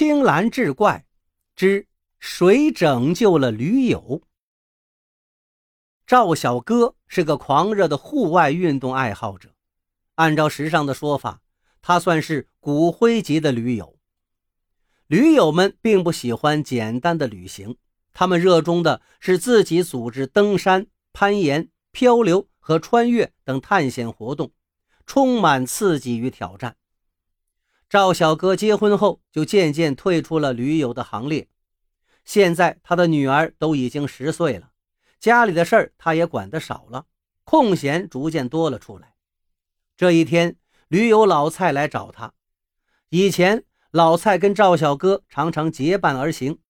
青蓝志怪之谁拯救了驴友？赵小哥是个狂热的户外运动爱好者，按照时尚的说法，他算是骨灰级的驴友。驴友们并不喜欢简单的旅行，他们热衷的是自己组织登山、攀岩、漂流和穿越等探险活动，充满刺激与挑战。赵小哥结婚后就渐渐退出了驴友的行列，现在他的女儿都已经十岁了。家里的事儿他也管得少了，空闲逐渐多了出来。这一天，驴友老蔡来找他。以前老蔡跟赵小哥常常结伴而行，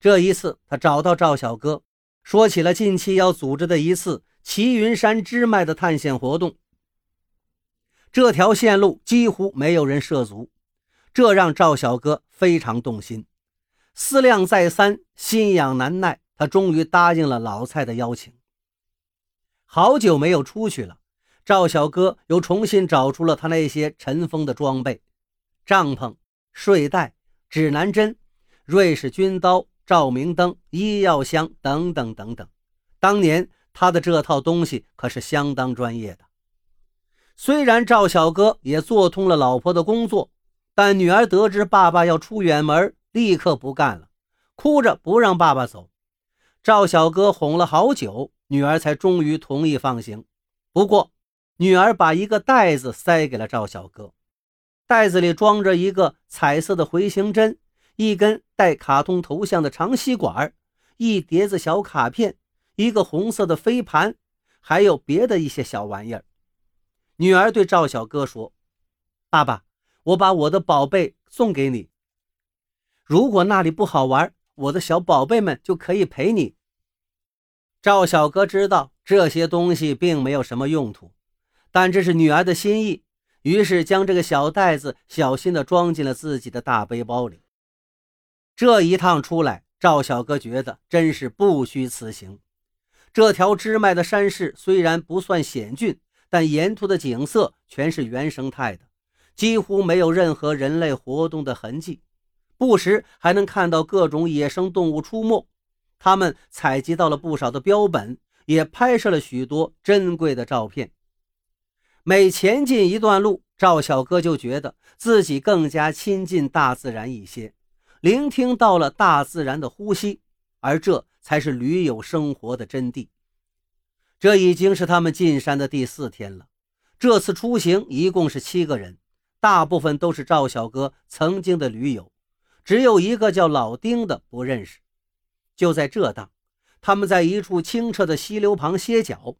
这一次他找到赵小哥，说起了近期要组织的一次齐云山支脉的探险活动。这条线路几乎没有人涉足，这让赵小哥非常动心，思量再三，心痒难耐。他终于答应了老蔡的邀请。好久没有出去了，赵小哥又重新找出了他那些尘封的装备：帐篷、睡袋、指南针、瑞士军刀、照明灯、医药箱等等等等。当年他的这套东西可是相当专业的。虽然赵小哥也做通了老婆的工作，但女儿得知爸爸要出远门，立刻不干了，哭着不让爸爸走。赵小哥哄了好久，女儿才终于同意放行。不过，女儿把一个袋子塞给了赵小哥，袋子里装着一个彩色的回形针、一根带卡通头像的长吸管、一叠子小卡片、一个红色的飞盘，还有别的一些小玩意儿。女儿对赵小哥说：“爸爸，我把我的宝贝送给你。如果那里不好玩，我的小宝贝们就可以陪你。”赵小哥知道这些东西并没有什么用途，但这是女儿的心意，于是将这个小袋子小心地装进了自己的大背包里。这一趟出来，赵小哥觉得真是不虚此行。这条支脉的山势虽然不算险峻，但沿途的景色全是原生态的，几乎没有任何人类活动的痕迹，不时还能看到各种野生动物出没。他们采集到了不少的标本，也拍摄了许多珍贵的照片。每前进一段路，赵小哥就觉得自己更加亲近大自然一些，聆听到了大自然的呼吸，而这才是驴友生活的真谛。这已经是他们进山的第四天了。这次出行一共是七个人，大部分都是赵小哥曾经的驴友，只有一个叫老丁的不认识。就在这当，他们在一处清澈的溪流旁歇脚，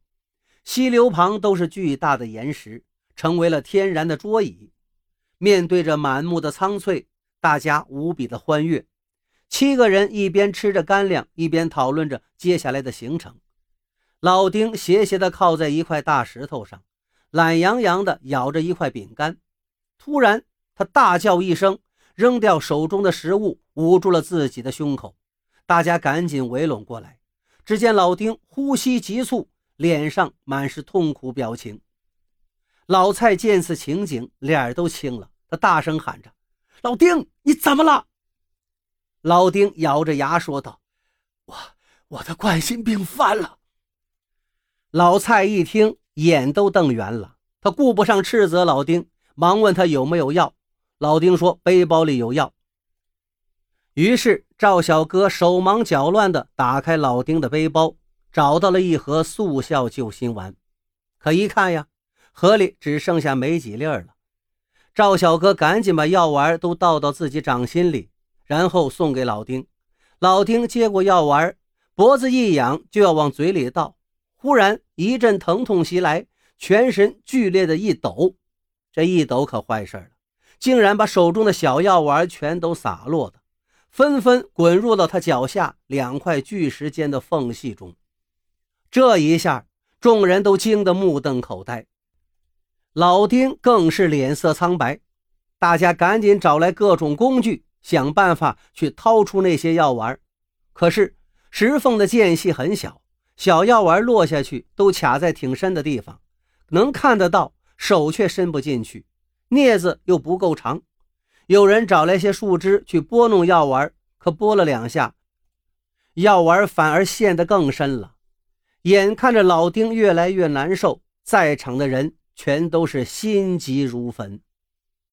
溪流旁都是巨大的岩石，成为了天然的桌椅。面对着满目的苍翠，大家无比的欢悦。七个人一边吃着干粮，一边讨论着接下来的行程。老丁斜斜地靠在一块大石头上，懒洋洋地咬着一块饼干。突然，他大叫一声，扔掉手中的食物，捂住了自己的胸口。大家赶紧围拢过来，只见老丁呼吸急促，脸上满是痛苦表情。老蔡见此情景，脸都青了，他大声喊着：“老丁，你怎么了？”老丁咬着牙说道：“我我的冠心病犯了。”老蔡一听，眼都瞪圆了，他顾不上斥责老丁，忙问他有没有药。老丁说：“背包里有药。”于是赵小哥手忙脚乱地打开老丁的背包，找到了一盒速效救心丸。可一看呀，盒里只剩下没几粒了。赵小哥赶紧把药丸都倒到自己掌心里，然后送给老丁。老丁接过药丸，脖子一痒就要往嘴里倒，忽然一阵疼痛袭来，全身剧烈的一抖。这一抖可坏事了，竟然把手中的小药丸全都洒落的。纷纷滚入了他脚下两块巨石间的缝隙中。这一下，众人都惊得目瞪口呆，老丁更是脸色苍白。大家赶紧找来各种工具，想办法去掏出那些药丸。可是石缝的间隙很小，小药丸落下去都卡在挺深的地方，能看得到，手却伸不进去，镊子又不够长。有人找来些树枝去拨弄药丸，可拨了两下，药丸反而陷得更深了。眼看着老丁越来越难受，在场的人全都是心急如焚。